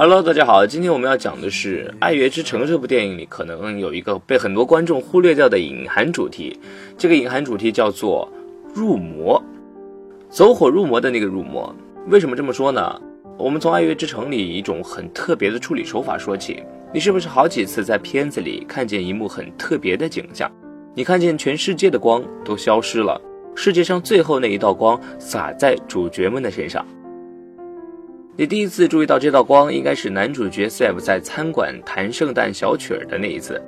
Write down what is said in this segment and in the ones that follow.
Hello，大家好，今天我们要讲的是《爱乐之城》这部电影里可能有一个被很多观众忽略掉的隐含主题，这个隐含主题叫做入魔，走火入魔的那个入魔。为什么这么说呢？我们从《爱乐之城》里一种很特别的处理手法说起。你是不是好几次在片子里看见一幕很特别的景象？你看见全世界的光都消失了，世界上最后那一道光洒在主角们的身上。你第一次注意到这道光，应该是男主角 Seb 在餐馆弹圣诞小曲儿的那一次。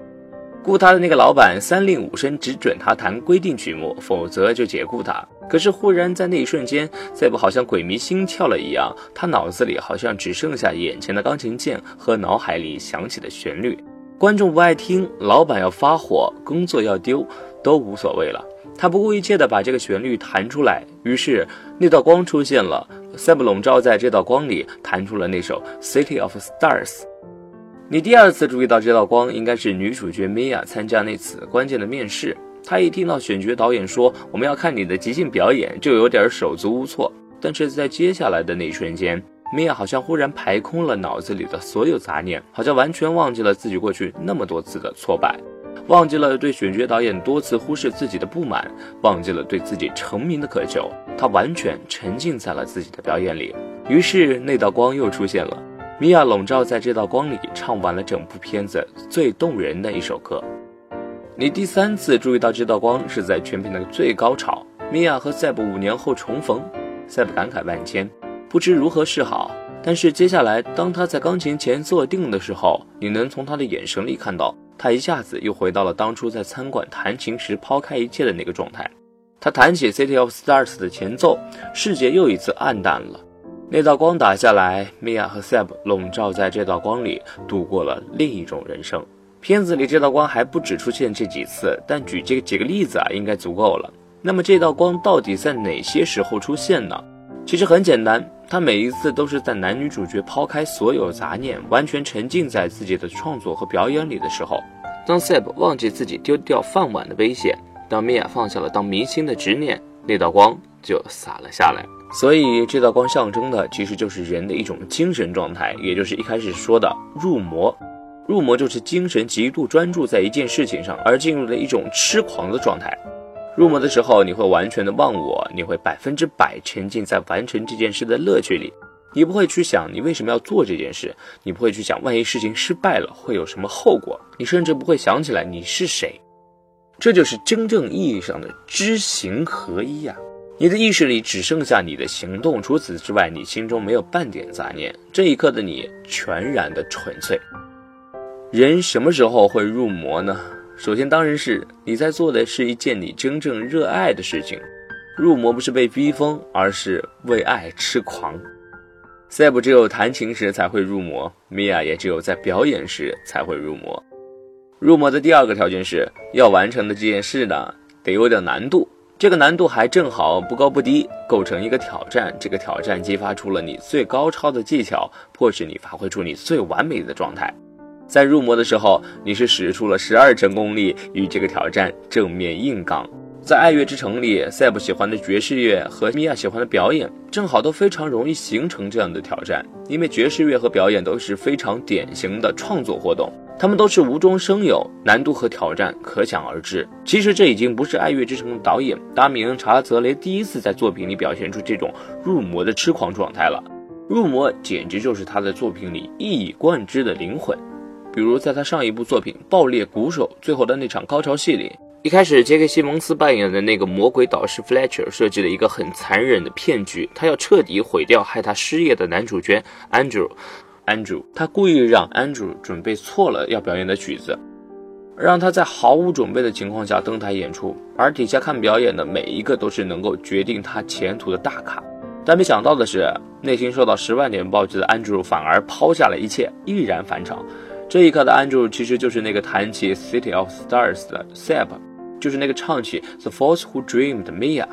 雇他的那个老板三令五申只准他弹规定曲目，否则就解雇他。可是忽然在那一瞬间，Seb 好像鬼迷心窍了一样，他脑子里好像只剩下眼前的钢琴键和脑海里响起的旋律。观众不爱听，老板要发火，工作要丢，都无所谓了。他不顾一切地把这个旋律弹出来，于是那道光出现了。塞布笼罩在这道光里，弹出了那首《City of Stars》。你第二次注意到这道光，应该是女主角米娅参加那次关键的面试。她一听到选角导演说我们要看你的即兴表演，就有点手足无措。但是在接下来的那一瞬间，米娅好像忽然排空了脑子里的所有杂念，好像完全忘记了自己过去那么多次的挫败。忘记了对选角导演多次忽视自己的不满，忘记了对自己成名的渴求，他完全沉浸在了自己的表演里。于是那道光又出现了，米娅笼罩在这道光里，唱完了整部片子最动人的一首歌。你第三次注意到这道光是在全片的最高潮，米娅和塞布五年后重逢，塞布感慨万千，不知如何是好。但是接下来，当他在钢琴前坐定的时候，你能从他的眼神里看到。他一下子又回到了当初在餐馆弹琴时抛开一切的那个状态。他弹起《City of Stars》的前奏，世界又一次暗淡了。那道光打下来，米娅和 Seb 笼罩在这道光里，度过了另一种人生。片子里这道光还不止出现这几次，但举这几个例子啊，应该足够了。那么这道光到底在哪些时候出现呢？其实很简单，他每一次都是在男女主角抛开所有杂念，完全沉浸在自己的创作和表演里的时候。当 Seb 忘记自己丢掉饭碗的危险，当米娅放下了当明星的执念，那道光就洒了下来。所以这道光象征的其实就是人的一种精神状态，也就是一开始说的入魔。入魔就是精神极度专注在一件事情上，而进入了一种痴狂的状态。入魔的时候，你会完全的忘我，你会百分之百沉浸在完成这件事的乐趣里。你不会去想你为什么要做这件事，你不会去想万一事情失败了会有什么后果，你甚至不会想起来你是谁。这就是真正意义上的知行合一呀！你的意识里只剩下你的行动，除此之外，你心中没有半点杂念。这一刻的你全然的纯粹。人什么时候会入魔呢？首先当然是你在做的是一件你真正热爱的事情。入魔不是被逼疯，而是为爱痴狂。塞布只有弹琴时才会入魔，米娅也只有在表演时才会入魔。入魔的第二个条件是要完成的这件事呢，得有点难度。这个难度还正好不高不低，构成一个挑战。这个挑战激发出了你最高超的技巧，迫使你发挥出你最完美的状态。在入魔的时候，你是使出了十二成功力与这个挑战正面硬刚。在爱乐之城里，塞布喜欢的爵士乐和米娅喜欢的表演，正好都非常容易形成这样的挑战。因为爵士乐和表演都是非常典型的创作活动，他们都是无中生有，难度和挑战可想而知。其实这已经不是爱乐之城的导演达米恩·查泽雷第一次在作品里表现出这种入魔的痴狂状态了。入魔简直就是他的作品里一以贯之的灵魂。比如在他上一部作品《爆裂鼓手》最后的那场高潮戏里。一开始，杰克·西蒙斯扮演的那个魔鬼导师 Fletcher 设计了一个很残忍的骗局，他要彻底毁掉害他失业的男主角 Andrew。Andrew，他故意让 Andrew 准备错了要表演的曲子，让他在毫无准备的情况下登台演出，而底下看表演的每一个都是能够决定他前途的大咖。但没想到的是，内心受到十万点暴击的 Andrew 反而抛下了一切，毅然返场。这一刻的 Andrew 其实就是那个弹起《City of Stars》的 Seb，就是那个唱起《The Force Who Dreamed》的 Mia。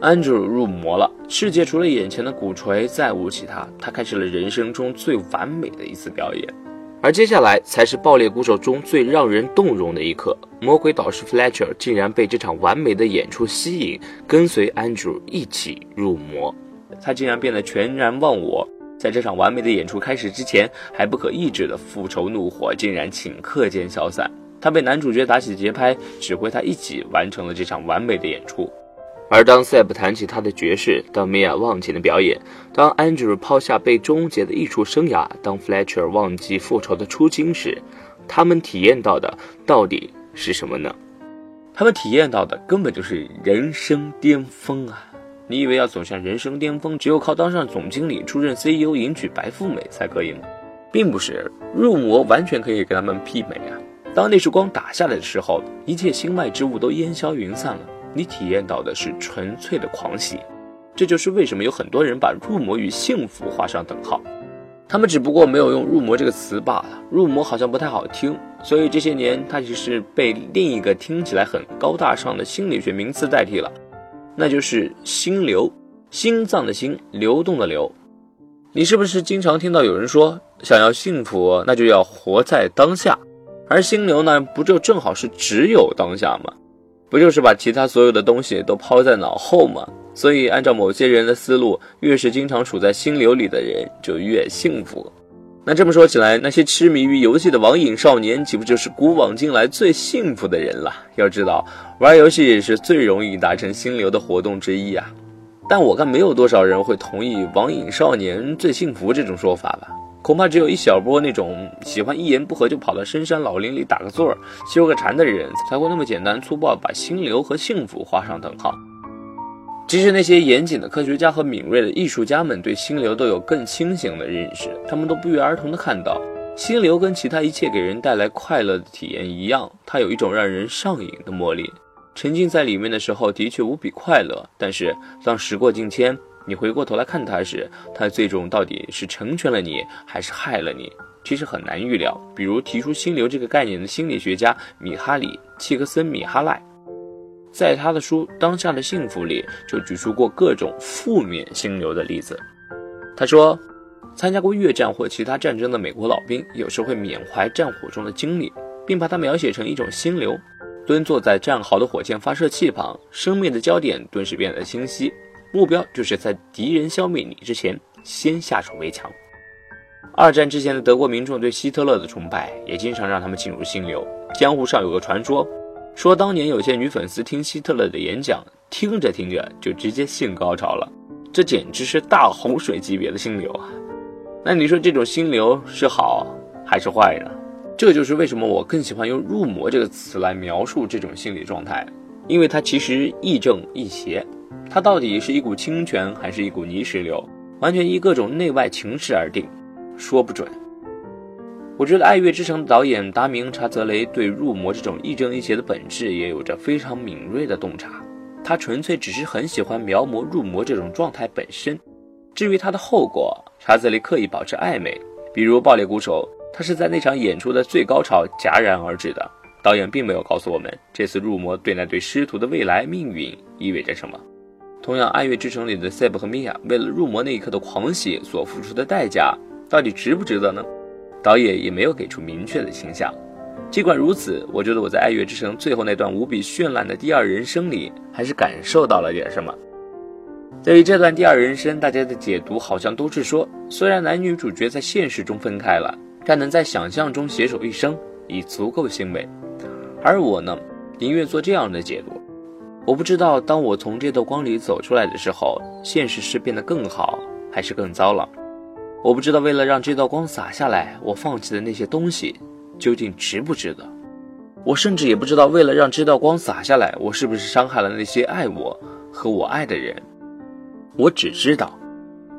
Andrew 入魔了，世界除了眼前的鼓槌再无其他，他开始了人生中最完美的一次表演。而接下来才是爆裂鼓手中最让人动容的一刻，魔鬼导师 Fletcher 竟然被这场完美的演出吸引，跟随 Andrew 一起入魔。他竟然变得全然忘我，在这场完美的演出开始之前，还不可抑制的复仇怒火竟然顷刻间消散。他被男主角打起节拍，指挥他一起完成了这场完美的演出。而当 Seb 弹起他的爵士，当 Mia 忘情的表演，当 Andrew 抛下被终结的艺术生涯，当 Fletcher 忘记复仇的初心时，他们体验到的到底是什么呢？他们体验到的根本就是人生巅峰啊！你以为要走向人生巅峰，只有靠当上总经理、出任 CEO、迎娶白富美才可以吗？并不是，入魔完全可以跟他们媲美啊！当那束光打下来的时候，一切心外之物都烟消云散了。你体验到的是纯粹的狂喜，这就是为什么有很多人把入魔与幸福画上等号。他们只不过没有用“入魔”这个词罢了。入魔好像不太好听，所以这些年它只是被另一个听起来很高大上的心理学名词代替了，那就是心流。心脏的心，流动的流。你是不是经常听到有人说，想要幸福，那就要活在当下？而心流呢，不就正好是只有当下吗？不就是把其他所有的东西都抛在脑后吗？所以，按照某些人的思路，越是经常处在心流里的人，就越幸福。那这么说起来，那些痴迷于游戏的网瘾少年，岂不就是古往今来最幸福的人了？要知道，玩游戏也是最容易达成心流的活动之一啊。但我看没有多少人会同意“网瘾少年最幸福”这种说法吧。恐怕只有一小波那种喜欢一言不合就跑到深山老林里打个坐、修个禅的人，才会那么简单粗暴把心流和幸福画上等号。即使那些严谨的科学家和敏锐的艺术家们对心流都有更清醒的认识，他们都不约而同地看到，心流跟其他一切给人带来快乐的体验一样，它有一种让人上瘾的魔力。沉浸在里面的时候的确无比快乐，但是当时过境迁。你回过头来看它时，它最终到底是成全了你，还是害了你？其实很难预料。比如提出心流这个概念的心理学家米哈里·契克森米哈赖，在他的书《当下的幸福》里就举出过各种负面心流的例子。他说，参加过越战或其他战争的美国老兵，有时会缅怀战火中的经历，并把它描写成一种心流。蹲坐在战壕的火箭发射器旁，生命的焦点顿时变得清晰。目标就是在敌人消灭你之前，先下手为强。二战之前的德国民众对希特勒的崇拜，也经常让他们进入心流。江湖上有个传说，说当年有些女粉丝听希特勒的演讲，听着听着就直接性高潮了，这简直是大洪水级别的心流啊！那你说这种心流是好还是坏呢？这就是为什么我更喜欢用“入魔”这个词来描述这种心理状态，因为它其实亦正亦邪。它到底是一股清泉还是一股泥石流，完全依各种内外情势而定，说不准。我觉得《爱乐之城》的导演达明查泽雷对入魔这种亦正亦邪的本质也有着非常敏锐的洞察。他纯粹只是很喜欢描摹入魔这种状态本身。至于他的后果，查泽雷刻意保持暧昧，比如《爆裂鼓手》，他是在那场演出的最高潮戛然而止的。导演并没有告诉我们这次入魔对那对师徒的未来命运意味着什么。同样，《爱乐之城》里的 Seb 和 Mia 为了入魔那一刻的狂喜所付出的代价，到底值不值得呢？导演也没有给出明确的倾向。尽管如此，我觉得我在《爱乐之城》最后那段无比绚烂的第二人生里，还是感受到了点什么。对于这段第二人生，大家的解读好像都是说，虽然男女主角在现实中分开了，但能在想象中携手一生，已足够欣慰。而我呢，宁愿做这样的解读。我不知道，当我从这道光里走出来的时候，现实是变得更好，还是更糟了？我不知道，为了让这道光洒下来，我放弃的那些东西，究竟值不值得？我甚至也不知道，为了让这道光洒下来，我是不是伤害了那些爱我和我爱的人？我只知道，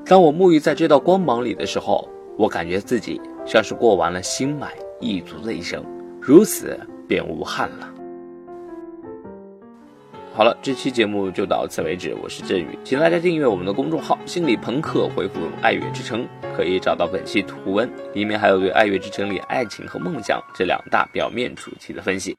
当我沐浴在这道光芒里的时候，我感觉自己像是过完了心满意足的一生，如此便无憾了。好了，这期节目就到此为止。我是振宇，请大家订阅我们的公众号“心理朋克”，回复“爱乐之城”可以找到本期图文，里面还有对《爱乐之城》里爱情和梦想这两大表面主题的分析。